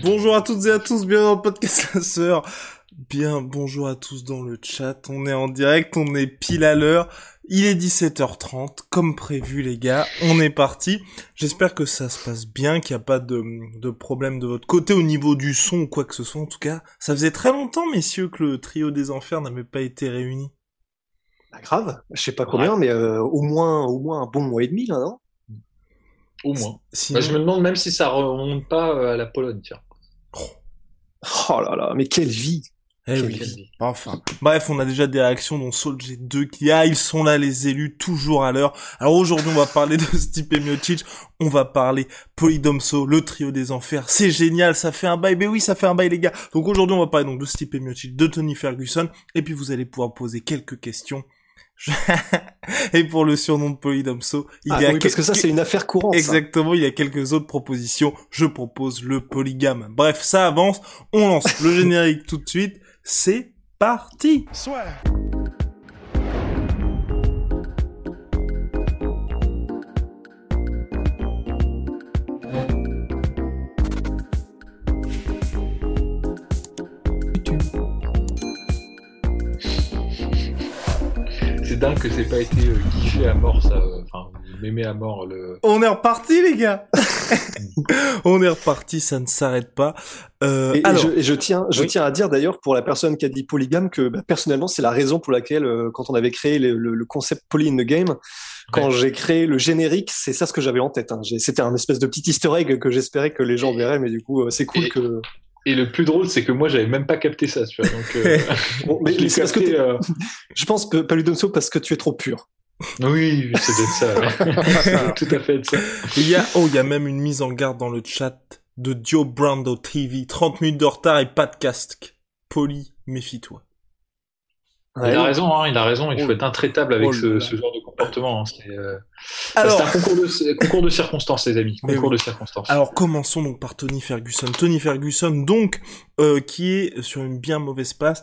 Bonjour à toutes et à tous, bienvenue dans le podcast La Sœur. Bien, bonjour à tous dans le chat. On est en direct, on est pile à l'heure. Il est 17h30, comme prévu les gars. On est parti. J'espère que ça se passe bien, qu'il n'y a pas de, de problème de votre côté au niveau du son ou quoi que ce soit. En tout cas, ça faisait très longtemps, messieurs, que le trio des enfers n'avait pas été réuni. Pas grave, je sais pas combien, mais euh, au moins au moins un bon mois et demi là, non? Au moins. Sinon- Bah, je me demande même si ça remonte pas euh, à la Pologne, tiens. Oh là là, mais quelle vie Eh Quelle oui. vie. Enfin, bref, on a déjà des réactions dont Soldier 2 qui ah ils sont là les élus toujours à l'heure. Alors aujourd'hui on va parler de Stipe Miocic, on va parler Polydomso, le trio des enfers. C'est génial, ça fait un bail. Mais oui, ça fait un bail les gars. Donc aujourd'hui on va parler donc de Stipe Miocic, de Tony Ferguson et puis vous allez pouvoir poser quelques questions. Et pour le surnom de Polydomso, il Ah y a oui, parce que ça c'est une affaire courante. ça. Exactement, il y a quelques autres propositions. Je propose le polygame. Bref, ça avance. On lance le générique tout de suite. C'est parti C'est dingue que c'est pas été euh, kiffé à mort, ça. euh, Enfin, m'aimez à mort le. On est reparti, les gars On est reparti, ça ne s'arrête pas. Euh, Et, je, et je tiens, je Oui. tiens à dire d'ailleurs pour la personne qui a dit polygame que bah, personnellement c'est la raison pour laquelle euh, quand on avait créé le, le- le concept poly in the game, quand j'ai créé le générique, c'est ça ce que j'avais en tête. hein. C'était un espèce de petit Easter egg que j'espérais que les gens verraient, mais du coup euh, c'est cool Et- que. Et le plus drôle, c'est que moi, j'avais même pas capté ça, tu vois. Donc, euh, Bon, mais je l'ai c'est parce que euh, je pense que Paludomso parce que tu es trop pur. Oui, c'est d'être ça. ouais. Tout à fait de ça. il y a, oh, il y a même une mise en garde dans le chat de Dio Brando TV. 30 minutes de retard et pas de casque. Poli, méfie-toi. Il a raison, hein, il a raison. Il faut être intraitable avec oh ce, ce genre de comportement. hein. C'est euh, Alors, un concours de, concours de circonstances, les amis. Concours oui. de circonstances. Alors commençons donc par Tony Ferguson. Tony Ferguson donc euh, qui est sur une bien mauvaise passe,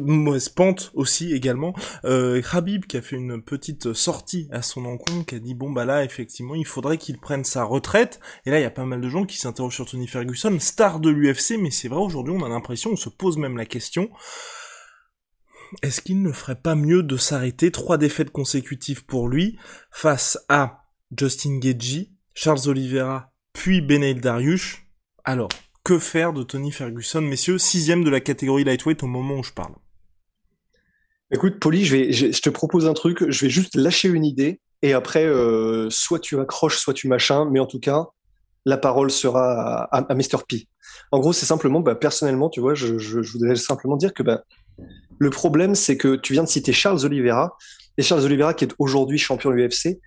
mauvaise pente aussi également. Euh, Khabib qui a fait une petite sortie à son encontre, qui a dit bon bah là effectivement il faudrait qu'il prenne sa retraite. Et là il y a pas mal de gens qui s'interrogent sur Tony Ferguson, star de l'UFC, mais c'est vrai aujourd'hui on a l'impression, on se pose même la question. Est-ce qu'il ne ferait pas mieux de s'arrêter Trois défaites consécutives pour lui face à Justin Gagey, Charles Oliveira, puis Beneil Dariush? Alors, que faire de Tony Ferguson, messieurs? Sixième de la catégorie lightweight au moment où je parle. Écoute, Poli, je, te propose un truc. Je vais juste lâcher une idée et après, euh, soit tu accroches, soit tu machin. Mais en tout cas, la parole sera à, Mr. P. En gros, c'est simplement, bah, personnellement, tu vois, je, je, je voudrais simplement dire que bah, le problème, c'est que tu viens de citer Charles Oliveira et Charles Oliveira qui est aujourd'hui champion de l'UFC.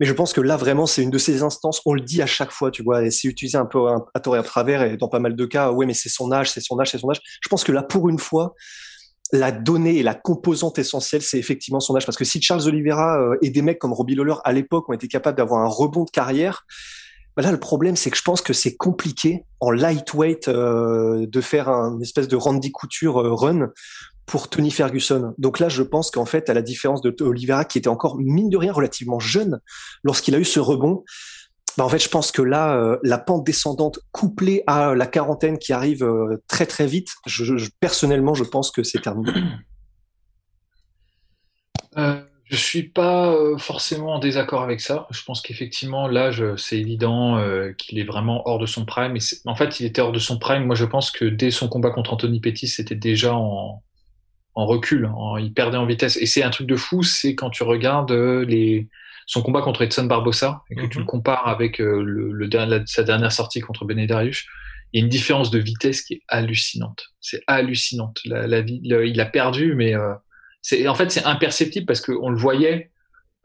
Mais je pense que là, vraiment, c'est une de ces instances. On le dit à chaque fois, tu vois, et c'est utilisé un peu à, tort et à travers, et dans pas mal de cas, ouais, mais c'est son âge, c'est son âge, c'est son âge. Je pense que là, pour une fois, la donnée et la composante essentielle, c'est effectivement son âge. Parce que si Charles Oliveira euh, et des mecs comme Robbie Lawler à l'époque ont été capables d'avoir un rebond de carrière, là le problème c'est que je pense que c'est compliqué en lightweight euh, de faire un espèce de Randy Couture euh, run pour Tony Ferguson. Donc là je pense qu'en fait à la différence de Oliveira qui était encore mine de rien relativement jeune lorsqu'il a eu ce rebond, bah en fait, je pense que là, euh, la pente descendante couplée à la quarantaine qui arrive très très vite, personnellement, je pense que c'est terminé. Euh, je suis pas euh, forcément en désaccord avec ça. Je pense qu'effectivement, l'âge, c'est évident euh, qu'il est vraiment hors de son prime. Et en fait, il était hors de son prime. Moi, je pense que dès son combat contre Anthony Pettis, c'était déjà en, en recul. En, il perdait en vitesse. Et c'est un truc de fou, c'est quand tu regardes euh, les, son combat contre Edson Barbosa et que Mhm. tu le compares avec euh, le, le, la- sa dernière sortie contre Benedarius, il y a une différence de vitesse qui est hallucinante. C'est hallucinante. La, la, il a perdu, mais euh, c'est en fait c'est imperceptible parce qu'on le voyait.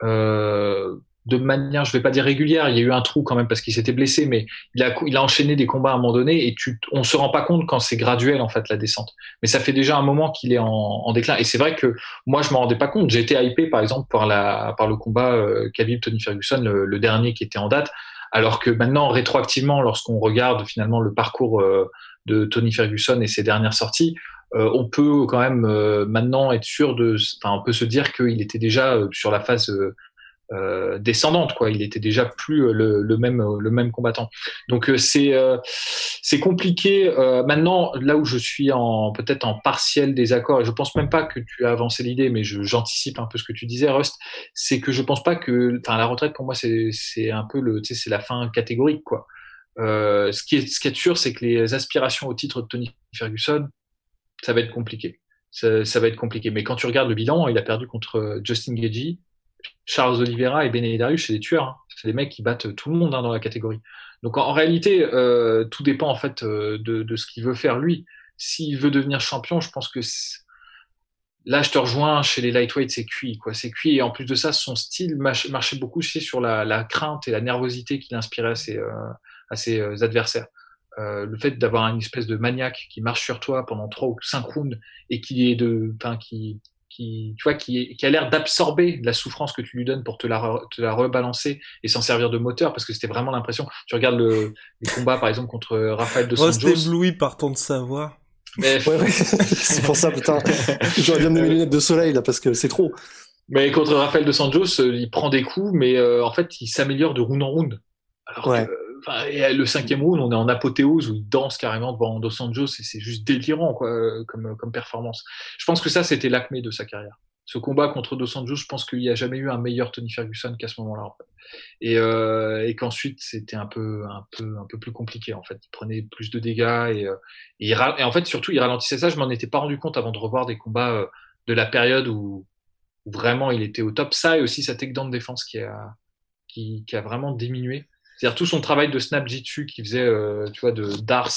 Euh, de manière, je vais pas dire régulière, il y a eu un trou quand même parce qu'il s'était blessé, mais il a, il a enchaîné des combats à un moment donné et tu, on se rend pas compte quand c'est graduel en fait la descente. Mais ça fait déjà un moment qu'il est en, déclin. Et c'est vrai que moi je m'en rendais pas compte. Été hypé par exemple par la, par le combat euh, Khabib Tony Ferguson, le, dernier qui était en date, alors que maintenant rétroactivement, lorsqu'on regarde finalement le parcours euh, de Tony Ferguson et ses dernières sorties, euh, on peut quand même euh, maintenant être sûr de, enfin, on peut se dire qu'il était déjà sur la phase euh, descendante quoi. Il était déjà plus euh, le, même euh, le même combattant. Donc c'est c'est compliqué. Maintenant là où je suis en peut-être en partiel désaccord et je pense même pas que tu as avancé l'idée mais j'anticipe un peu ce que tu disais Rust c'est que je pense pas que enfin la retraite pour moi c'est c'est un peu le tu sais c'est la fin catégorique quoi. Ce qui est ce qui est sûr c'est que les aspirations au titre de Tony Ferguson ça va être compliqué ça, va être compliqué. Mais quand tu regardes le bilan, il a perdu contre Justin Gagey, Charles Oliveira et Benet Darius, c'est des tueurs. Hein. C'est des mecs qui battent tout le monde hein, dans la catégorie. Donc en, réalité, euh, tout dépend en fait euh, de, ce qu'il veut faire lui. S'il veut devenir champion, je pense que là, je te rejoins chez les lightweights, c'est cuit, quoi. C'est cuit. Et en plus de ça, son style marchait beaucoup sur la, crainte et la nervosité qu'il inspirait à ses, euh, euh, adversaires. Euh, le fait d'avoir une espèce de maniaque qui marche sur toi pendant trois ou cinq rounds et qui est de, enfin, qui, qui, tu vois, qui, qui a l'air d'absorber la souffrance que tu lui donnes pour te la, te la rebalancer et s'en servir de moteur, parce que c'était vraiment l'impression. Tu regardes le, les combats, par exemple, contre Raphaël de Santos. Reste ébloui par ton de savoir. Mais... Ouais, ouais. c'est pour ça, putain. J'aurais bien mis mes lunettes de soleil, là, parce que c'est trop. Mais contre Raphaël de Santos, euh, il prend des coups, mais euh, en fait, il s'améliore de round en round. Alors ouais. que, et le cinquième round, on est en apothéose où il danse carrément devant Dos Anjos et c'est juste délirant quoi, comme, comme performance. Je pense que ça, c'était l'acmé de sa carrière. Ce combat contre Dos Anjos, je pense qu'il n'y a jamais eu un meilleur Tony Ferguson qu'à ce moment-là. En fait. Et, euh, et qu'ensuite, c'était un peu, un, peu, un peu plus compliqué. En fait, il prenait plus de dégâts et, euh, et, et en fait, surtout, il ralentissait ça. Je m'en étais pas rendu compte avant de revoir des combats euh, de la période où, où, vraiment il était au top. Ça et aussi sa takedown de défense qui a, qui, qui a vraiment diminué. C'est-à-dire tout son travail de snap jitsu qui faisait, euh, tu vois, de d'ars,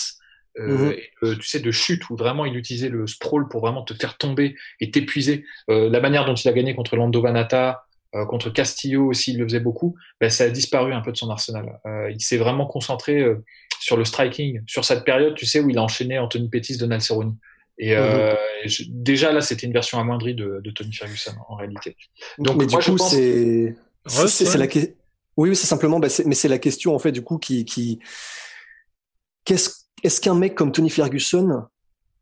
euh, mhm. tu sais, de chute où vraiment il utilisait le sprawl pour vraiment te faire tomber et t'épuiser. Euh, la manière dont il a gagné contre Lando Vanata, contre Castillo aussi, il le faisait beaucoup. Ben, ça a disparu un peu de son arsenal. il s'est vraiment concentré sur le striking, sur cette période, tu sais, où il a enchaîné Anthony Pettis, Donald Cerrone. Et mhm. déjà là, c'était une version amoindrie de, de, Tony Ferguson en réalité. Donc, Mais moi, du coup, pense... c'est c'est la question oui, c'est simplement, bah, mais c'est la question en fait du coup qui, qui... qu'est-ce est-ce qu'un mec comme Tony Ferguson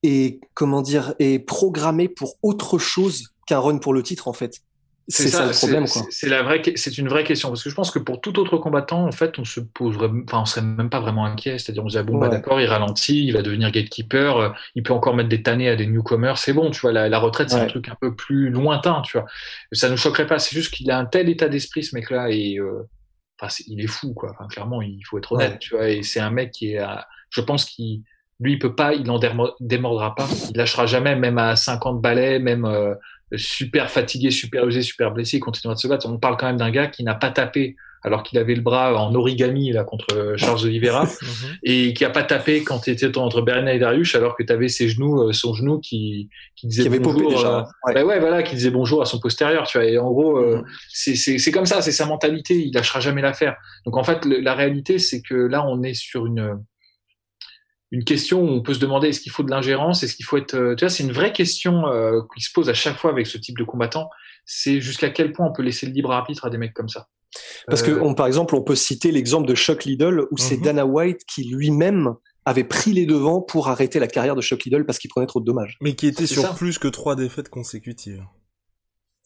est comment dire est programmé pour autre chose qu'un run pour le titre en fait? C'est ça, le problème, quoi. C'est la vraie, c'est une vraie question parce que je pense que pour tout autre combattant, en fait, on se poserait, enfin, on serait même pas vraiment inquiet. C'est-à-dire, on se dit, ah bon, bah, d'accord, il ralentit, il va devenir gatekeeper, euh, il peut encore mettre des tannés à des newcomers, c'est bon, tu vois. La, la retraite, c'est un truc un peu plus lointain, tu vois. Ça nous choquerait pas. C'est juste qu'il a un tel état d'esprit, ce mec-là, et euh, enfin, il est fou, quoi. Enfin, clairement, il faut être honnête, tu vois. Et c'est un mec qui est, je pense qu'il, lui, il peut pas, il en démordra pas, il lâchera jamais, même à 50 balais, même euh, super fatigué, super usé, super blessé, il continuera de se battre. On parle quand même d'un gars qui n'a pas tapé alors qu'il avait le bras en origami là contre euh, Charles Oliveira mhm. et qui a pas tapé quand il était entre Bernard et Darius alors que tu avais ses genoux euh, son genou qui qui disait bonjour déjà. Euh, ouais. ouais. voilà qui disait bonjour à son postérieur tu vois et en gros c'est c'est c'est comme ça c'est sa mentalité il lâchera jamais l'affaire donc en fait la réalité c'est que là on est sur une une question où on peut se demander est-ce qu'il faut de l'ingérence, est-ce qu'il faut être, tu vois, c'est une vraie question euh, qui se pose à chaque fois avec ce type de combattant. C'est jusqu'à quel point on peut laisser le libre arbitre à des mecs comme ça? Parce que, euh, on, par exemple, on peut citer l'exemple de Chuck Liddell où c'est mhm. Dana White qui lui-même avait pris les devants pour arrêter la carrière de Chuck Liddell parce qu'il prenait trop de dommages. Mais qui était sur plus que trois défaites consécutives.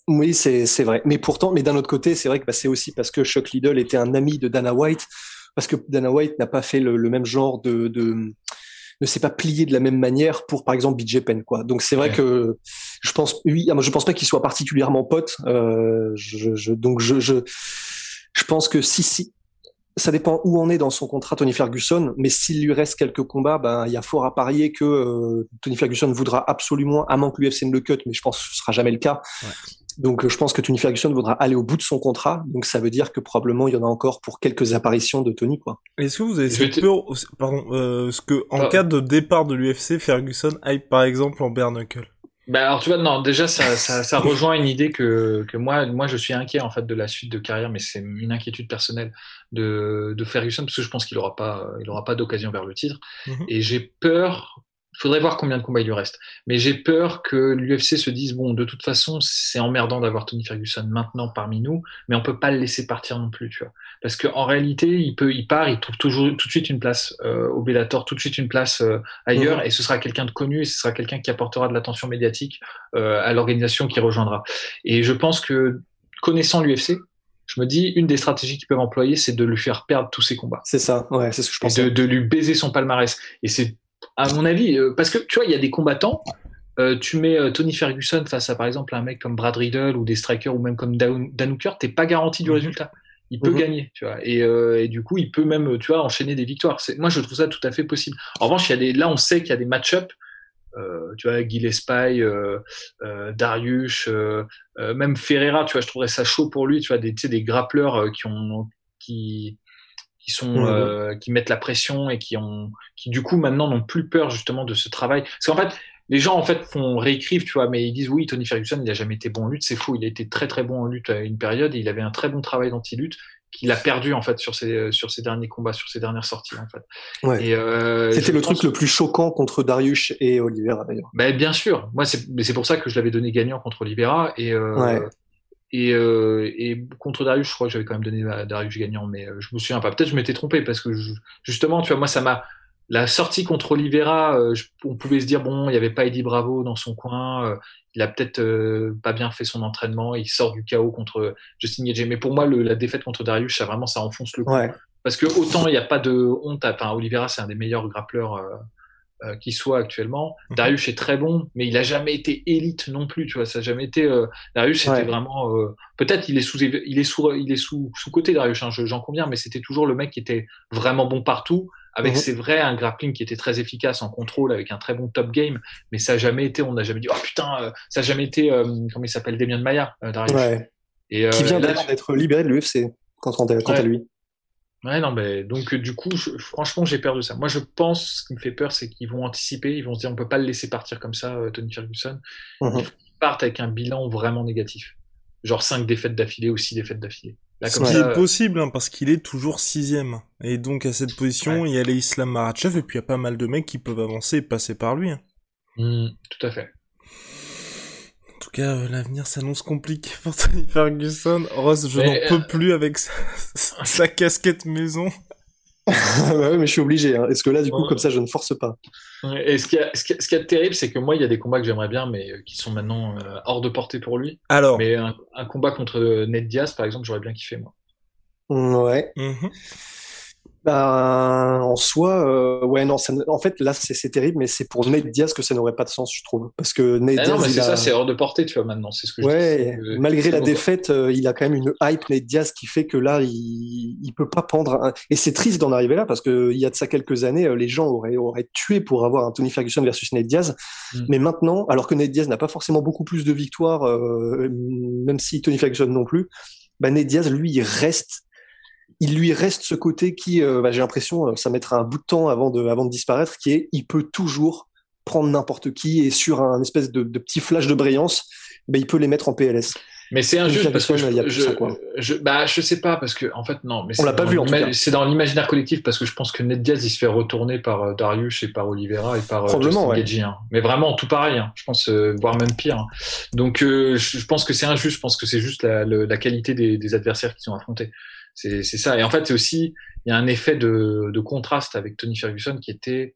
Oui, c'est vrai. Mais pourtant, mais d'un autre côté, c'est vrai que bah, c'est aussi parce que Chuck Liddell était un ami de Dana White, parce que Dana White n'a pas fait le, même genre de, de ne s'est pas plié de la même manière pour par exemple BJ Penn quoi. Donc c'est vrai que je pense oui, je pense pas qu'il soit particulièrement pote. Euh, je, je, donc je, je je pense que si, si, ça dépend où on est dans son contrat Tony Ferguson, mais s'il lui reste quelques combats, ben il y a fort à parier que euh, Tony Ferguson voudra absolument, à moins que l'UFC ne le cut, mais je pense que ce sera jamais le cas. Donc je pense que Tony Ferguson voudra aller au bout de son contrat, donc ça veut dire que probablement il y en a encore pour quelques apparitions de Tony quoi. Est-ce que vous avez cette peur, pardon, euh, ce que en ah. cas de départ de l'UFC, Ferguson aille par exemple en bare knuckle Bah alors tu vois, non, déjà ça, ça, ça rejoint une idée que, que moi, moi je suis inquiet en fait de la suite de carrière, mais c'est une inquiétude personnelle de, de Ferguson parce que je pense qu'il aura pas, il aura pas d'occasion vers le titre Mhm. et j'ai peur. Il faudrait voir combien de combats il lui reste, mais j'ai peur que l'UFC se dise bon, de toute façon, c'est emmerdant d'avoir Tony Ferguson maintenant parmi nous, mais on peut pas le laisser partir non plus, tu vois, parce qu'en réalité, il peut, il part, il trouve toujours tout de suite une place euh, au Bellator, tout de suite une place euh, ailleurs, Mhm. et ce sera quelqu'un de connu, et ce sera quelqu'un qui apportera de l'attention médiatique euh, à l'organisation qui rejoindra. Et je pense que connaissant l'UFC, je me dis une des stratégies qu'ils peuvent employer, c'est de lui faire perdre tous ses combats, C'est ça, ouais, c'est ce que je pensais. de, de lui baiser son palmarès. Et c'est à mon avis, euh, parce que tu vois, il y a des combattants. euh, tu mets euh, Tony Ferguson face à par exemple un mec comme Brad Riddle ou des strikers ou même comme Dan Dan Hooker, t'es pas garanti du Mhm. résultat. Il peut Mhm. gagner, tu vois, et, euh, et du coup, il peut même, tu vois, enchaîner des victoires. C'est, moi, je trouve ça tout à fait possible. En revanche, il y a des, là, on sait qu'il y a des match-up, tu vois, euh, Darius, même Ferreira, tu vois, je trouverais ça chaud pour lui, tu vois, des, des grappleurs qui ont, qui, qui sont, Mhm. euh, qui mettent la pression et qui ont, qui du coup maintenant n'ont plus peur justement de ce travail. Parce qu'en fait, les gens en fait font réécrivent, tu vois, mais ils disent oui, Tony Ferguson, il a jamais été bon en lutte, c'est faux. Il a été très très bon en lutte à une période et il avait un très bon travail d'anti-lutte qu'il a perdu en fait sur ses sur ses derniers combats, sur ses dernières sorties en fait. Ouais. Euh, C'était le pense- truc le plus choquant contre Darius et Oliveira d'ailleurs. ben, bien sûr. Moi, c'est mais c'est pour ça que je l'avais donné gagnant contre Oliveira et euh, Ouais. Et, euh, et contre Darius, je crois que j'avais quand même donné à Darius gagnant, mais euh, je me souviens pas. Peut-être je m'étais trompé parce que je- justement, tu vois, moi, ça m'a la sortie contre Oliveira, euh, je- on pouvait se dire bon, il y avait pas Eddie Bravo dans son coin, euh, il a peut-être pas bien fait son entraînement, il sort du chaos contre Justin Gaethje. Mais pour moi, le, la défaite contre Darius, ça vraiment, ça enfonce le coup. Ouais. Parce que autant il n'y a pas de honte, à- enfin Oliveira c'est un des meilleurs grappleurs euh, euh, qui soit actuellement. Mhm. Darius est très bon, mais il a jamais été élite non plus, tu vois. Ça a jamais été. euh, Darius c'était Ouais. vraiment. euh, Peut-être il est sous, il est sous, il est sous sous côté Darius, hein, je- j'en conviens, mais c'était toujours le mec qui était vraiment bon partout. Avec Mhm. c'est vrai un grappling qui était très efficace en contrôle, avec un très bon top game, mais ça a jamais été. On n'a jamais dit oh putain, euh, ça a jamais été. euh, comment il s'appelle, Damien Maillard, euh, Darius. Ouais. Et, euh, Qui vient d'ailleurs d'être libéré de l'UFC quant, quant à Ouais. lui. Ouais, non, mais donc euh, du coup, je- franchement, j'ai peur de ça. Moi, je pense, ce qui me fait peur, c'est qu'ils vont anticiper, ils vont se dire, on peut pas le laisser partir comme ça, euh, Tony Ferguson. Mhm. Ils partent avec un bilan vraiment négatif, genre cinq défaites d'affilée ou six défaites d'affilée. Ce qui est possible, hein, parce qu'il est toujours sixième. Et donc, à cette position, il y a les Islam Makhachev, et puis il y a pas mal de mecs qui peuvent avancer et passer par lui. hein. hmm, tout à fait. En tout cas, euh, l'avenir s'annonce compliqué pour Tony Ferguson. Ross, je n'en euh, peux plus avec sa, sa casquette maison. Bah ouais, mais je suis obligé. Hein. Est-ce que là, du coup, Ouais. comme ça, je ne force pas? Et ce qui, a, ce, qui a, ce qui a de terrible, c'est que moi, il y a des combats que j'aimerais bien, mais euh, qui sont maintenant euh, hors de portée pour lui. Alors, Mais un, un combat contre Ned Diaz, par exemple, j'aurais bien kiffé, moi. Ouais. mhm. Bah, en soi, euh, ouais, non, ça en fait, là, c'est terrible, mais c'est pour Nate Diaz que ça n'aurait pas de sens, je trouve. Parce que Nate Ah Diaz, non, mais c'est a- ça, c'est hors de portée, tu vois, maintenant. C'est ce que je dis. Malgré la défaite, euh, il a quand même une hype, Nate Diaz, qui fait que là, il, il peut pas prendre un... Et c'est triste d'en arriver là, parce que il y a de ça quelques années, euh, les gens auraient, auraient tué pour avoir un Tony Ferguson versus Nate Diaz. Mm. Mais maintenant, alors que Nate Diaz n'a pas forcément beaucoup plus de victoires, euh, même si Tony Ferguson non plus, bah, Nate Diaz, lui, il reste il lui reste ce côté qui, euh, bah, j'ai l'impression, euh, ça mettra un bout de temps avant de, avant de disparaître, qui est, il peut toujours prendre n'importe qui et sur un espèce de, de petit flash de brillance, bah, il peut les mettre en PLS. Mais c'est injuste parce que je, il y a plus je, ça, quoi. je- bah, je sais pas parce que en fait non, mais On l'a pas vu, en tout l'ima- cas. C'est dans l'imaginaire collectif parce que je pense que Ned Diaz il se fait retourner par euh, Darius et par Oliveira et par euh, Justin ouais. Hein. Mais vraiment tout pareil, hein. je pense euh, voire même pire. hein. Donc je, je pense que c'est injuste, je pense que c'est juste la, le- la qualité des, des adversaires qui sont affrontés. C'est ça. Et en fait c'est aussi il y a un effet de, de contraste avec Tony Ferguson qui était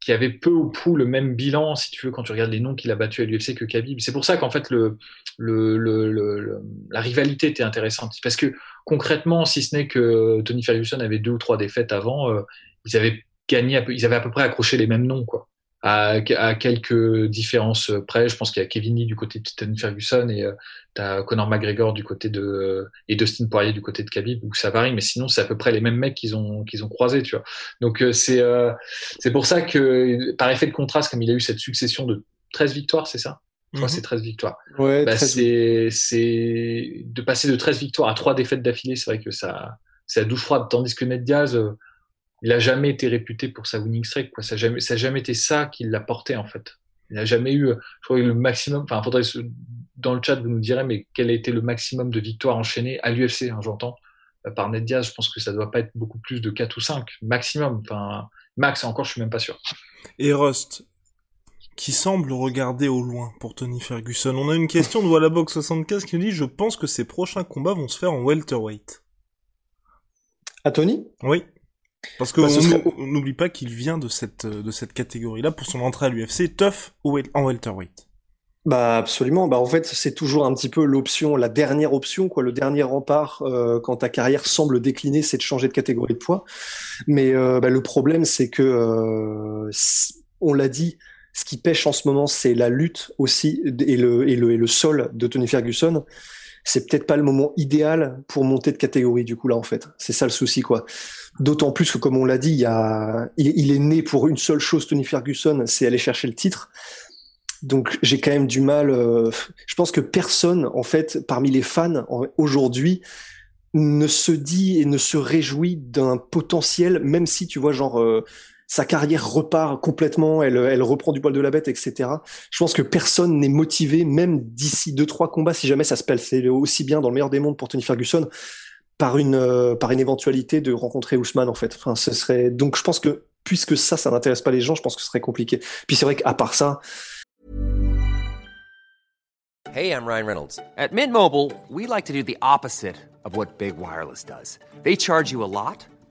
qui avait peu ou prou le même bilan, si tu veux, quand tu regardes les noms qu'il a battus à l'UFC que Khabib. C'est pour ça qu'en fait, le, le, le, le- la rivalité était intéressante. Parce que concrètement, si ce n'est que Tony Ferguson avait deux ou trois défaites avant, euh, ils avaient gagné, ils avaient à peu près accroché les mêmes noms, quoi. À, à quelques différences près, je pense qu'il y a Kevin Lee du côté de Tony Ferguson et euh, t'as Conor McGregor du côté de et Dustin Poirier du côté de Khabib où ça varie, mais sinon c'est à peu près les mêmes mecs qu'ils ont qu'ils ont croisés, tu vois. Donc euh, c'est euh, c'est pour ça que, par effet de contraste, comme il a eu cette succession de 13 victoires, c'est ça? Je crois que Mhm. c'est 13 victoires. Ouais, Bah, c'est, c'est de passer de 13 victoires à 3 défaites d'affilée, c'est vrai que ça, c'est à douche froide. Tandis que Ned Diaz, euh, il a jamais été réputé pour sa winning streak, quoi. Ça a jamais, ça a jamais été ça qui l'a porté, en fait. Il n'a jamais eu, je crois, le maximum. Enfin, faudrait dans le chat vous nous direz, mais quel a été le maximum de victoires enchaînées à l'UFC, hein, j'entends, euh, par Ned Diaz. Je pense que ça doit pas être beaucoup plus de 4 ou 5 maximum. Enfin, max. Encore, je suis même pas sûr. Et Rust, qui semble regarder au loin pour Tony Ferguson. On a une question de Wallabox 75 qui nous dit Je pense que ses prochains combats vont se faire en welterweight. À Tony? Oui. Parce que bah, n'oublie pas qu'il vient de cette, de cette catégorie-là pour son entrée à l'UFC, tough en welterweight. Bah absolument. Bah en fait c'est toujours un petit peu l'option, la dernière option quoi, le dernier rempart euh, quand ta carrière semble décliner, c'est de changer de catégorie de poids. Mais euh, bah, le problème c'est que euh, on l'a dit, ce qui pêche en ce moment, c'est la lutte aussi et le, et le, et le sol de Tony Ferguson. C'est peut-être pas le moment idéal pour monter de catégorie, du coup, là, en fait. C'est ça le souci, quoi. D'autant plus que, comme on l'a dit, il, y a, il, est né pour une seule chose, Tony Ferguson, c'est aller chercher le titre. Donc, j'ai quand même du mal. Euh, je pense que personne, en fait, parmi les fans aujourd'hui, ne se dit et ne se réjouit d'un potentiel, même si tu vois, genre, euh, sa carrière repart complètement, elle, reprend du poil de la bête, etc. Je pense que personne n'est motivé, même d'ici deux trois combats, si jamais ça se passe aussi bien dans le meilleur des mondes pour Tony Ferguson, par une euh, par une éventualité de rencontrer Ousmane en fait. Enfin, ce serait donc je pense que puisque ça, ça n'intéresse pas les gens, je pense que ce serait compliqué. Puis c'est vrai qu'à part ça. Hey, I'm Ryan Reynolds. At Mint Mobile, we like to do the opposite of what big wireless does. They charge you a lot.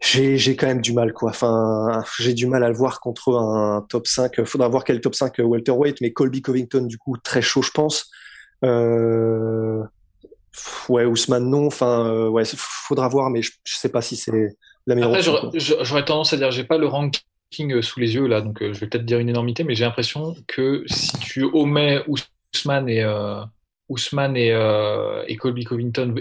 j'ai quand même du mal quoi. Enfin, j'ai du mal à le voir contre un top 5. Faudra voir quel top 5 welterweight, mais Colby Covington du coup très chaud je pense. Euh... Ouais, Ousmane non. Enfin, euh, ouais, faudra voir, mais je, sais pas si c'est la meilleure. Après, j'aurais tendance à dire, j'ai pas le ranking euh, sous les yeux là, donc euh, je vais peut-être dire une énormité, mais j'ai l'impression que si tu omets Ousmane et Ousmane et, et Colby Covington,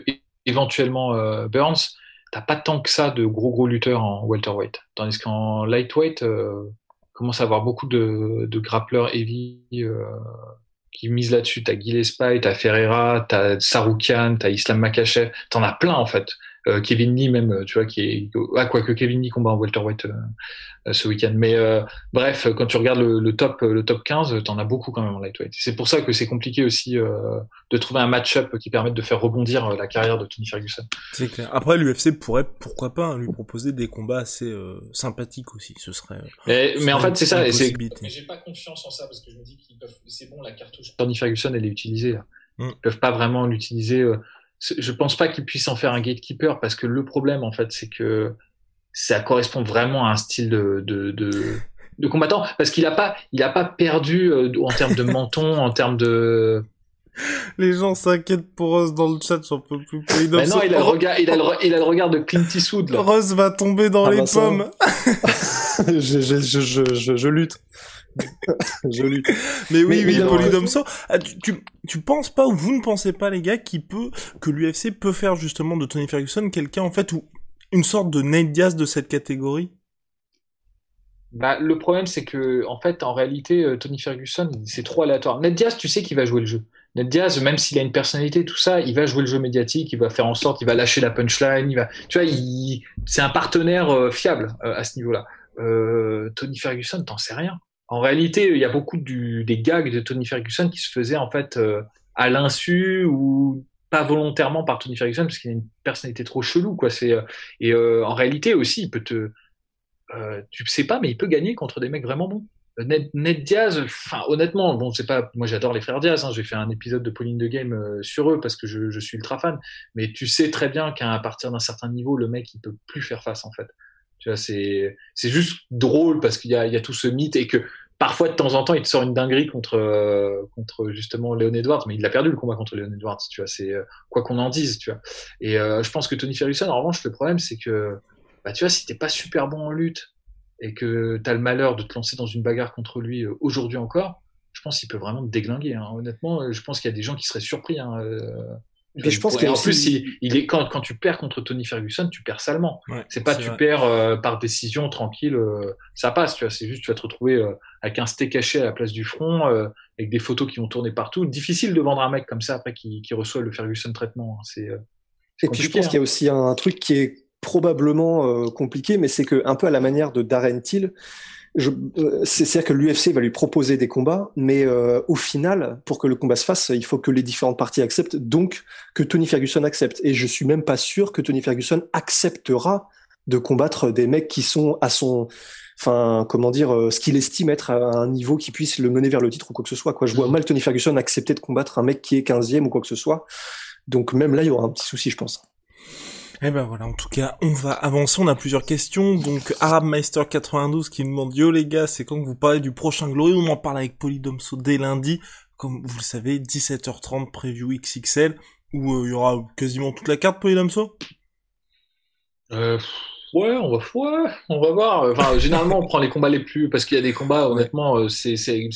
éventuellement Burns t'as pas tant que ça de gros gros lutteurs en welterweight. Tandis qu'en lightweight, euh, commence à avoir beaucoup de, de grappleurs heavy euh, qui misent là-dessus. T'as Gillespie, t'as Ferreira, t'as Saroukian, t'as Islam Makachev, t'en as plein en fait. Euh, Kevin Lee même, tu vois, qui est ah quoi que Kevin Lee combat en welterweight euh, euh, ce week-end. Mais bref, quand tu regardes le, top le top 15, t'en as beaucoup quand même en lightweight. C'est pour ça que c'est compliqué aussi de trouver un match-up qui permette de faire rebondir la carrière de Tony Ferguson. C'est clair. Après, l'UFC pourrait pourquoi pas hein, lui proposer des combats assez sympathiques aussi. Ce serait. Mais, mais en fait, c'est ça. J'ai pas confiance en ça parce que je me dis qu'ils peuvent. C'est bon, la cartouche Tony Ferguson, elle est utilisée. Là. Mm. Ils peuvent pas vraiment l'utiliser je pense pas qu'il puisse en faire un gatekeeper parce que le problème en fait c'est que ça correspond vraiment à un style de, de, de, de combattant parce qu'il a pas il a pas perdu euh, en termes de menton en termes de les gens s'inquiètent pour Rose dans le chat, j'en peux plus. Mais non, il a, le regard, il, a le, il a le regard de Clint Eastwood. Là. Rose va tomber dans ah les bah pommes. je, je, je, je, je lutte. Mais oui, oui, Polydomso. Ah, tu, tu, tu, penses pas, ou vous ne pensez pas, les gars, qui peut, que l'UFC peut faire justement de Tony Ferguson quelqu'un, en fait, ou une sorte de Nate Diaz de cette catégorie? Bah, le problème, c'est que, en fait, en réalité, euh, Tony Ferguson, c'est trop aléatoire. Ned Diaz, tu sais qu'il va jouer le jeu. Ned Diaz, même s'il a une personnalité, tout ça, il va jouer le jeu médiatique, il va faire en sorte, il va lâcher la punchline, il va, tu vois, il... c'est un partenaire euh, fiable euh, à ce niveau-là. Tony Ferguson, t'en sais rien en réalité, il y a beaucoup des gags de Tony Ferguson qui se faisaient en fait euh, à l'insu ou pas volontairement par Tony Ferguson parce qu'il a une personnalité trop chelou quoi. Euh, et euh, en réalité aussi, il peut te, tu sais pas, mais il peut gagner contre des mecs vraiment bons. Ned, Diaz, honnêtement, bon pas, moi j'adore les frères Diaz. Hein, J'ai fait un épisode de Pauline de Game sur eux parce que je, je, suis ultra fan. Mais tu sais très bien qu'à partir d'un certain niveau, le mec il peut plus faire face en fait. Tu vois, c'est juste drôle parce qu'il y y a tout ce mythe et que parfois de temps en temps il te sort une dinguerie contre euh, contre justement Léon Edwards, mais il a perdu le combat contre Léon Edwards. Tu vois, c'est euh, quoi qu'on en dise, tu vois. Et euh, je pense que Tony Ferguson, en revanche, le problème c'est que bah tu vois, si t'es pas super bon en lutte et que t'as le malheur de te lancer dans une bagarre contre lui aujourd'hui encore, je pense qu'il peut vraiment te déglinguer. Hein. Honnêtement, je pense qu'il y a des gens qui seraient surpris. Hein, mais je pense qu'en plus, il, est quand, quand tu perds contre Tony Ferguson, tu perds salement. c'est pas tu perds euh, par décision tranquille, euh, ça passe. Tu vois, c'est juste tu vas te retrouver euh, avec un steak caché à la place du front, avec des photos qui vont tourner partout. Difficile de vendre un mec comme ça après qui, qui reçoit le Ferguson traitement. Hein. C'est et puis je pense qu'il y a hein. aussi un truc qui est probablement compliqué, mais c'est que un peu à la manière de Darren Till, euh, c'est-à-dire que l'UFC va lui proposer des combats, mais euh, au final, pour que le combat se fasse, il faut que les différentes parties acceptent, donc que Tony Ferguson accepte. Et je suis même pas sûr que Tony Ferguson acceptera de combattre des mecs qui sont à son, enfin, comment dire, euh, ce qu'il estime être à un niveau qui puisse le mener vers le titre ou quoi que ce soit. Quoi. Je vois mal Tony Ferguson accepter de combattre un mec qui est 15e ou quoi que ce soit. Donc même là, il y aura un petit souci, je pense. Eh ben voilà, en tout cas, on va avancer, on a plusieurs questions. Donc, Arabmeister 92 qui nous demande, yo les gars, c'est quand que vous parlez du prochain Glory? On en parle avec Polydomso dès lundi. Comme vous le savez, 17h30, preview XXL, où euh, il y aura quasiment toute la carte Polydomso? Euh, Ouais, on va, ouais, on va voir. Enfin, généralement, on prend les combats les plus, parce qu'il y a des combats, honnêtement, euh, c'est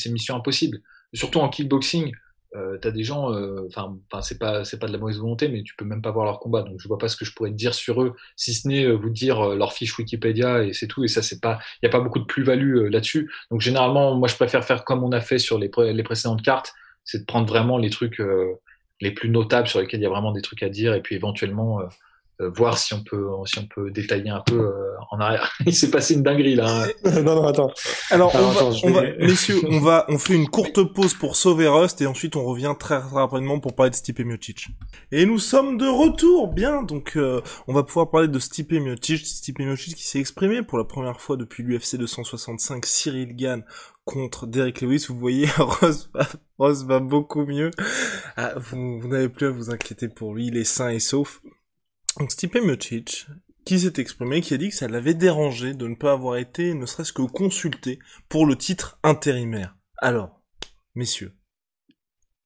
mission impossible. Surtout en kickboxing euh, t'as des gens, euh, enfin, c'est pas c'est pas de la mauvaise volonté, mais tu peux même pas voir leur combat, donc je vois pas ce que je pourrais te dire sur eux, si ce n'est euh, vous dire euh, leur fiche Wikipédia et c'est tout. Et ça, c'est pas, il y a pas beaucoup de plus-value là-dessus. Donc généralement, moi, je préfère faire comme on a fait sur les, les précédentes cartes, c'est de prendre vraiment les trucs les plus notables sur lesquels il y a vraiment des trucs à dire, et puis éventuellement voir si on peut si on peut détailler un peu euh, en arrière. Il s'est passé une dinguerie là. Hein. non non attends. Alors, on, va, messieurs, on va on fait une courte pause pour sauver Rust et ensuite on revient très, rapidement pour parler de Stipe Miocic. Et nous sommes de retour, bien. Donc euh, on va pouvoir parler de Stipe Miocic, Stipe Miocic qui s'est exprimé pour la première fois depuis l'UFC 265 Cyril Gann contre Derek Lewis, vous voyez, Rose va, Rose va beaucoup mieux. Ah, vous, vous n'avez plus à vous inquiéter pour lui, il est sain et sauf. Donc Stipe Miocic, qui s'est exprimé, qui a dit que ça l'avait dérangé de ne pas avoir été, ne serait-ce que consulté, pour le titre intérimaire. Alors, messieurs,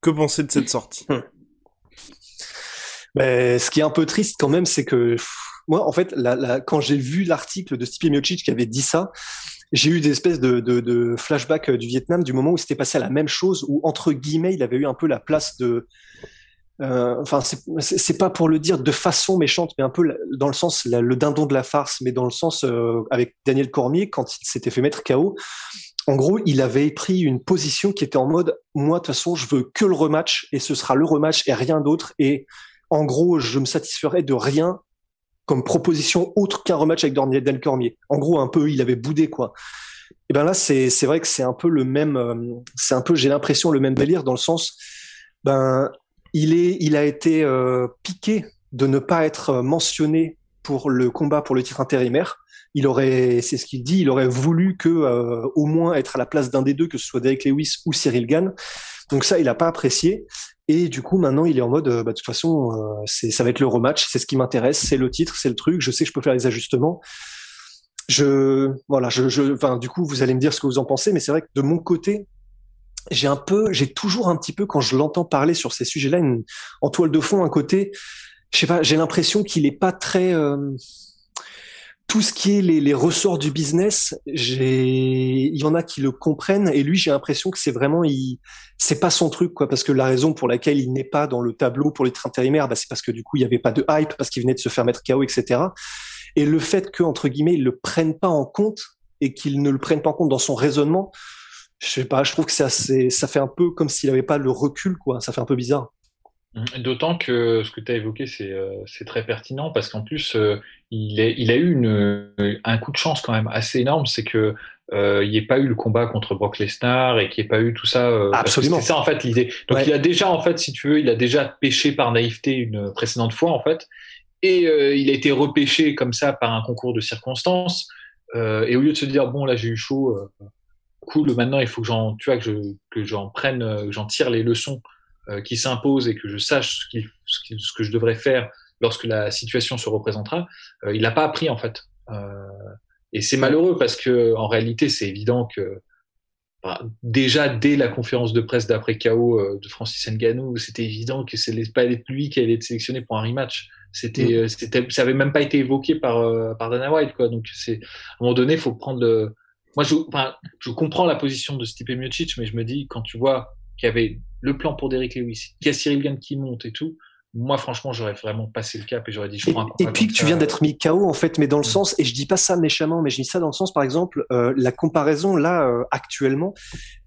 que pensez de cette sortie? Mais ben, Ce qui est un peu triste quand même, c'est que moi, en fait, quand j'ai vu l'article de Stipe Miocic qui avait dit ça, j'ai eu des espèces de, de, flashbacks du Vietnam, du moment où c'était passé à la même chose, où entre guillemets, il avait eu un peu la place de enfin, c'est pas pour le dire de façon méchante, mais un peu dans le sens le dindon de la farce, mais dans le sens euh, avec Daniel Cormier quand il s'était fait mettre KO. En gros, il avait pris une position qui était en mode moi de toute façon, je veux que le rematch et ce sera le rematch et rien d'autre. Et en gros, je me satisferai de rien comme proposition autre qu'un rematch avec Daniel Cormier. En gros, un peu, il avait boudé quoi. Et ben là, c'est c'est vrai que c'est un peu le même, euh, c'est un peu, j'ai l'impression le même délire dans le sens, ben il, a été euh, piqué de ne pas être mentionné pour le combat pour le titre intérimaire. Il aurait, c'est ce qu'il dit, il aurait voulu que euh, au moins être à la place d'un des deux, que ce soit Derek Lewis ou Cyril Gann. Donc ça, il n'a pas apprécié. Et du coup, maintenant, il est en mode, euh, bah, de toute façon, ça va être le rematch, c'est ce qui m'intéresse, c'est le titre, c'est le truc. Je sais que je peux faire les ajustements. Je, voilà, je, du coup, vous allez me dire ce que vous en pensez, mais c'est vrai que de mon côté, j'ai un peu, j'ai toujours un petit peu quand je l'entends parler sur ces sujets-là, en toile de fond, un côté, je sais pas, j'ai l'impression qu'il est pas très euh, tout ce qui est les, ressorts du business. Il y en a qui le comprennent et lui, j'ai l'impression que c'est vraiment, il, c'est pas son truc quoi, parce que la raison pour laquelle il n'est pas dans le tableau pour les intérimaires, bah, c'est parce que du coup il y avait pas de hype, parce qu'il venait de se faire mettre KO, etc. Et le fait que entre guillemets ils le prennent pas en compte et qu'ils ne le prennent pas en compte dans son raisonnement, je sais pas, je trouve que c'est ça fait un peu comme s'il avait pas le recul, quoi. Ça fait un peu bizarre. Mmh. D'autant que ce que tu as évoqué, c'est euh, très pertinent parce qu'en plus, euh, il, est, il a eu une, un coup de chance quand même assez énorme, c'est que euh, il n'y ait pas eu le combat contre Brock Lesnar et qu'il n'y ait pas eu tout ça. Euh, Absolument. C'est ça en fait l'idée. Donc il a déjà en fait, si tu veux, il a déjà pêché par naïveté une précédente fois en fait, et il a été repêché comme ça par un concours de circonstances. et au lieu de se dire bon là j'ai eu chaud, cool, maintenant il faut que j'en, tu vois, que je, que j'en prenne, euh, que j'en tire les leçons euh, qui s'imposent et que je sache ce, ce, que je devrais faire lorsque la situation se représentera. Euh, il n'a pas appris en fait. et c'est malheureux parce que en réalité, c'est évident que bah, déjà dès la conférence de presse d'après KO de Francis Ngannou, c'était évident que c'est pas lui qui allait être sélectionné pour un rematch. C'était, mm. c'était, ça avait même pas été évoqué par par Dana White quoi. Donc c'est à un moment donné, il faut prendre le moi, je, enfin, je comprends la position de Stipe Miocic, mais je me dis, quand tu vois qu'il y avait le plan pour Derrick Lewis, qu'il y a Cyril Gann qui monte et tout, moi, franchement, j'aurais vraiment passé le cap et j'aurais dit, je prends Et, et puis que tu viens d'être mis KO, en fait, mais dans le mm. sens, et je dis pas ça méchamment, mais je dis ça dans le sens, par exemple, euh, la comparaison, là, euh, actuellement,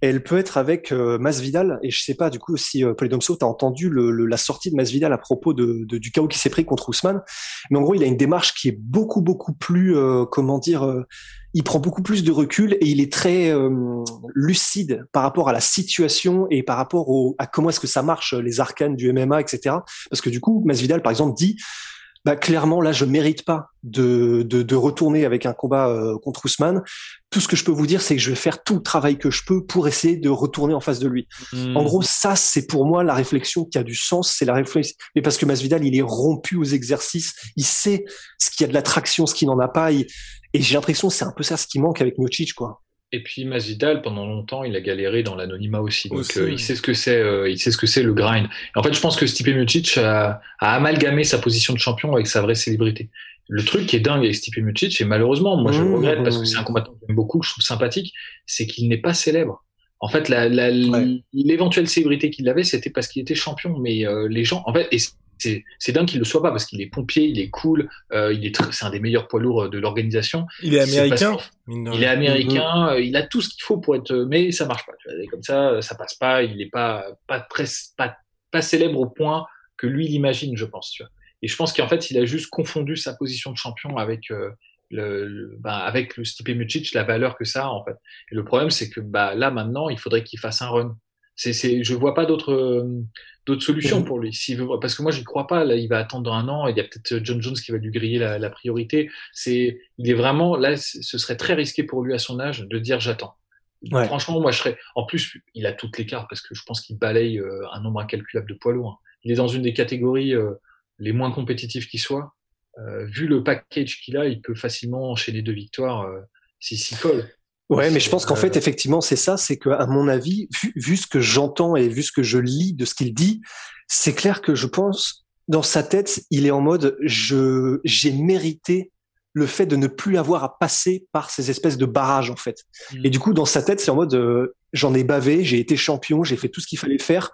elle peut être avec euh, Masvidal, et je sais pas, du coup, si euh, Polydomso, t'as entendu le, la sortie de Masvidal à propos de, de du KO qui s'est pris contre Ousmane, mais en gros, il a une démarche qui est beaucoup, beaucoup plus, comment dire, il prend beaucoup plus de recul et il est très euh, lucide par rapport à la situation et par rapport au, à comment est-ce que ça marche les arcanes du MMA, etc. Parce que du coup, Masvidal, par exemple, dit bah, clairement là je mérite pas de, de, de retourner avec un combat euh, contre Ousmane. Tout ce que je peux vous dire, c'est que je vais faire tout le travail que je peux pour essayer de retourner en face de lui. Hmm. En gros, ça c'est pour moi la réflexion qui a du sens, c'est la réflexion. Mais parce que Masvidal, il est rompu aux exercices, il sait ce qui a de l'attraction, ce qui n'en a pas. Et j'ai l'impression c'est un peu ça ce qui manque avec Miocic, quoi. Et puis Masvidal, pendant longtemps, il a galéré dans l'anonymat aussi. Donc euh, il sait ce que c'est, euh, il sait ce que c'est le grind. Et en fait, je pense que Stipe Miocic a, a, amalgamé sa position de champion avec sa vraie célébrité. Le truc qui est dingue avec Stipe Miocic, et malheureusement, moi je le mmh, regrette parce que c'est un combattant que j'aime beaucoup, que je trouve sympathique, c'est qu'il n'est pas célèbre. En fait, l'éventuelle célébrité qu'il avait, c'était parce qu'il était champion. Mais euh, les gens, en fait, et c'est dingue qu'il le soit pas parce qu'il est pompier, il est cool, euh, il est c'est un des meilleurs poids lourds de l'organisation. Il est américain. il est américain, euh, il a tout ce qu'il faut pour être, mais ça marche pas. Tu vois, comme ça, ça passe pas. Il est pas pas très pas, pas célèbre au point que lui l'imagine, je pense. Tu vois. Et je pense qu'en fait, il a juste confondu sa position de champion avec euh, le, bah, avec le Stipe Miocic, la valeur que ça a en fait. Et le problème, c'est que bah là maintenant, il faudrait qu'il fasse un run. C'est, c'est, je vois pas d'autres d'autres solutions pour lui. S'il veut, parce que moi, j'y crois pas. Là, il va attendre un an. Il y a peut-être John Jones qui va lui griller la, la priorité. C'est, il est vraiment là. Ce serait très risqué pour lui à son âge de dire j'attends. Franchement, moi, je serais. En plus, il a toutes les cartes parce que je pense qu'il balaye euh, un nombre incalculable de poids lourds. Hein. Il est dans une des catégories euh, les moins compétitives qui soit. Euh, vu le package qu'il a, il peut facilement enchaîner deux victoires s'il s'y colle. Ouais, mais je pense qu'en fait, effectivement, c'est ça, c'est que, à mon avis, vu, ce que j'entends et vu ce que je lis de ce qu'il dit, c'est clair que je pense, dans sa tête, il est en mode, je, j'ai mérité le fait de ne plus avoir à passer par ces espèces de barrages, en fait. Mm. Et du coup, dans sa tête, c'est en mode, euh, j'en ai bavé, j'ai été champion, j'ai fait tout ce qu'il fallait faire.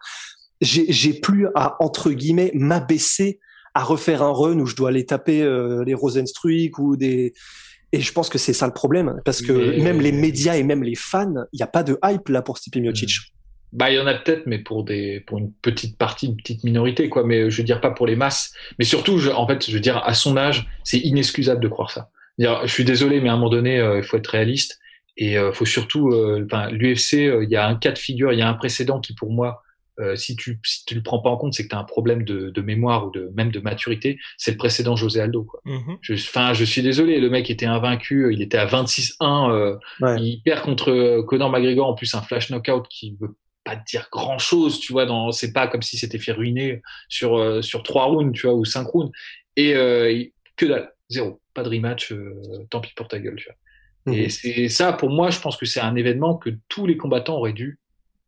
J'ai, j'ai plus à, entre guillemets, m'abaisser à refaire un run où je dois aller taper euh, les Rosenstruik ou des, et je pense que c'est ça le problème, parce que même les médias et même les fans, il n'y a pas de hype là pour Stipe Miocic. Hmm. Bah, il y en a peut-être, mais pour des, pour une petite partie, une petite minorité, quoi. Mais je veux dire pas pour les masses. Mais surtout, je, en fait, je veux dire, à son âge, c'est inexcusable de croire ça. Je suis désolé, mais à un moment donné, euh, il faut être réaliste. Et il euh, faut surtout, euh, l'UFC, il y a un cas de figure, il y a un précédent qui, pour moi, euh, si tu si tu le prends pas en compte, c'est que tu as un problème de, de, mémoire ou de même de maturité. C'est le précédent José Aldo. Quoi. Mm-hmm. je, enfin, je suis désolé, le mec était invaincu, il était à 26-1, euh, il perd contre euh, Conor McGregor en plus un flash knockout qui veut pas dire grand chose, tu vois. Dans c'est pas comme si c'était fait ruiner sur euh, sur trois rounds, tu vois, ou cinq rounds. Et, que dalle, zéro, pas de rematch. tant pis pour ta gueule, tu vois. Et mm-hmm. c'est ça, pour moi, je pense que c'est un événement que tous les combattants auraient dû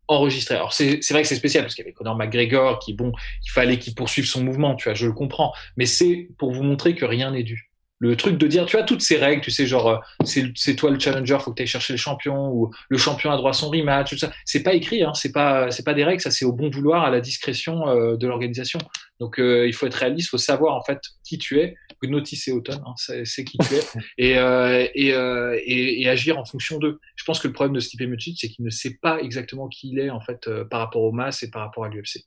enregistré. Alors c'est vrai que c'est spécial parce qu'il y avait Conor McGregor qui bon, il fallait qu'il poursuive son mouvement, tu vois, je le comprends, mais c'est pour vous montrer que rien n'est dû. Le truc de dire, tu vois, toutes ces règles, tu sais, genre, euh, c'est toi le challenger, faut que tu ailles chercher le champion, ou le champion a droit à son rematch, tout ça. C'est pas écrit, hein, c'est pas, c'est pas des règles, ça c'est au bon vouloir, à la discrétion euh, de l'organisation. Donc euh, il faut être réaliste, il faut savoir en fait qui tu es. Notice et Automne, hein, c'est qui tu es, et, euh, et, euh, et, et, agir en fonction d'eux. Je pense que le problème de Stipe Miocic, c'est qu'il ne sait pas exactement qui il est en fait euh, par rapport au masses et par rapport à l'UFC.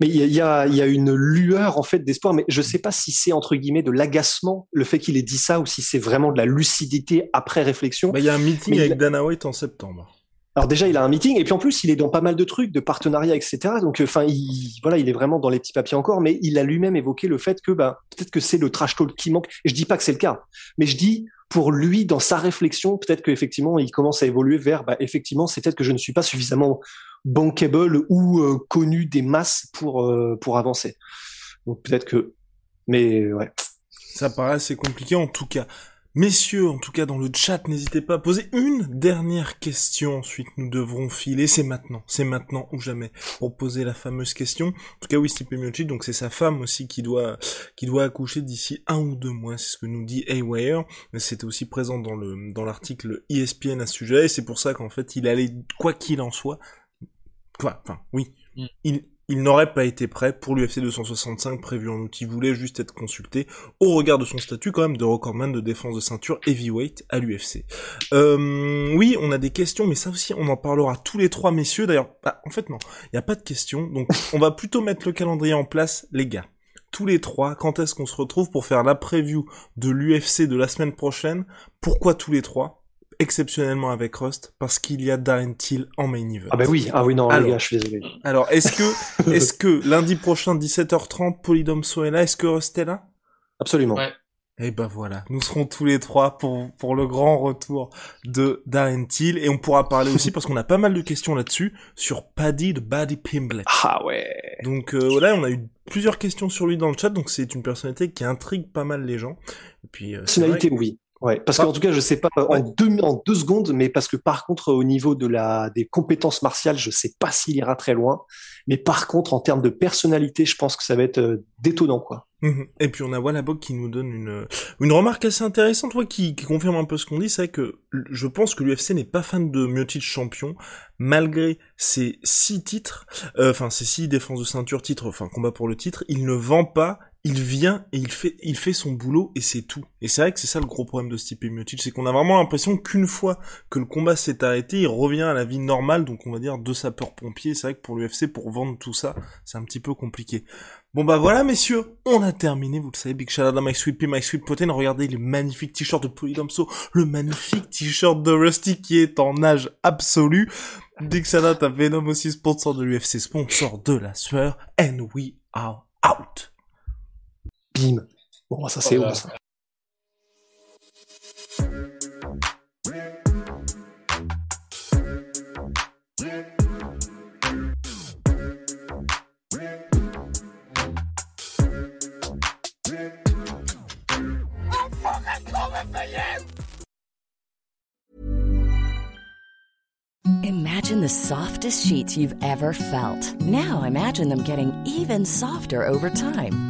Mais il y a, y a, une lueur en fait d'espoir, mais je sais pas si c'est entre guillemets de l'agacement le fait qu'il ait dit ça ou si c'est vraiment de la lucidité après réflexion. Il y a un meeting avec Dana White en septembre. Alors déjà, il a un meeting et puis en plus, il est dans pas mal de trucs, de partenariats, etc. Donc, enfin, il, voilà, il est vraiment dans les petits papiers encore, mais il a lui-même évoqué le fait que, bah, peut-être que c'est le trash talk qui manque. Je dis pas que c'est le cas, mais je dis pour lui, dans sa réflexion, peut-être qu'effectivement, il commence à évoluer vers, bah, effectivement, c'est peut-être que je ne suis pas suffisamment bankable ou euh, connu des masses pour euh, pour avancer. Donc peut-être que, mais ouais. Ça paraît assez compliqué en tout cas. Messieurs, en tout cas dans le chat, n'hésitez pas à poser une dernière question. Ensuite, nous devrons filer. C'est maintenant, c'est maintenant ou jamais pour poser la fameuse question. En tout cas, oui, Stipe Miocic, donc c'est sa femme aussi qui doit qui doit accoucher d'ici un ou deux mois. C'est ce que nous dit Haywire. Mais c'était aussi présent dans le dans l'article ESPN à ce sujet. Et c'est pour ça qu'en fait, il allait quoi qu'il en soit, quoi, enfin, oui, Mm. il il n'aurait pas été prêt pour l'UFC 265 prévu en août. Il voulait juste être consulté au regard de son statut quand même de recordman de défense de ceinture heavyweight à l'UFC. Euh, oui, on a des questions, mais ça aussi on en parlera tous les trois messieurs. D'ailleurs, bah, en fait non, il n'y a pas de questions, donc on va plutôt mettre le calendrier en place, les gars. Tous les trois, quand est-ce qu'on se retrouve pour faire la preview de l'UFC de la semaine prochaine? Pourquoi tous les trois? Exceptionnellement avec Rust, parce qu'il y a Darren Till en main event. Ah bah oui, ah oui, non, Alors. les gars, je suis désolé. Alors, est-ce que, est-ce que lundi prochain 17h30, Polydomso est là? Est-ce que Rust est là? Absolument. Ouais. Eh ben voilà, nous serons tous les trois pour, pour le grand retour de Darren Till et on pourra parler aussi parce qu'on a pas mal de questions là-dessus sur Paddy de Buddy Pimblet. Ah ouais. Donc euh, voilà, on a eu plusieurs questions sur lui dans le chat, donc c'est une personnalité qui intrigue pas mal les gens. Et puis euh, Personnalité, oui. Ouais, parce qu'en tout cas, je sais pas euh, Ouais. en deux en deux secondes, mais parce que par contre, au niveau de la des compétences martiales, je sais pas s'il ira très loin. Mais par contre, en termes de personnalité, je pense que ça va être euh, détonnant, quoi. Mhm. Et puis on a Wallabog qui nous donne une, une remarque assez intéressante, ouais, qui, qui confirme un peu ce qu'on dit, c'est que je pense que l'UFC n'est pas fan de Miocic champion, malgré ses six titres, euh, enfin ses six défenses de ceinture, titre, enfin combat pour le titre, il ne vend pas, il vient et il fait, son boulot et c'est tout. Et c'est vrai que c'est ça le gros problème de Stipe Miocic, c'est qu'on a vraiment l'impression qu'une fois que le combat s'est arrêté, il revient à la vie normale, donc on va dire de sapeur-pompier. C'est vrai que pour l'UFC, pour vendre tout ça, c'est un petit peu compliqué. Bon bah voilà messieurs, on a terminé, vous le savez, Big à My Sweet My Sweet regardez le magnifique t-shirt de Polydomso, le magnifique t-shirt de Rusty qui est en âge absolu. Big out à Venom aussi, sponsor de l'UFC, sponsor de la sueur, and we are out. Bim. Bon, ça c'est Voilà. bon. Imagine the softest sheets you've ever felt. Now imagine them getting even softer over time.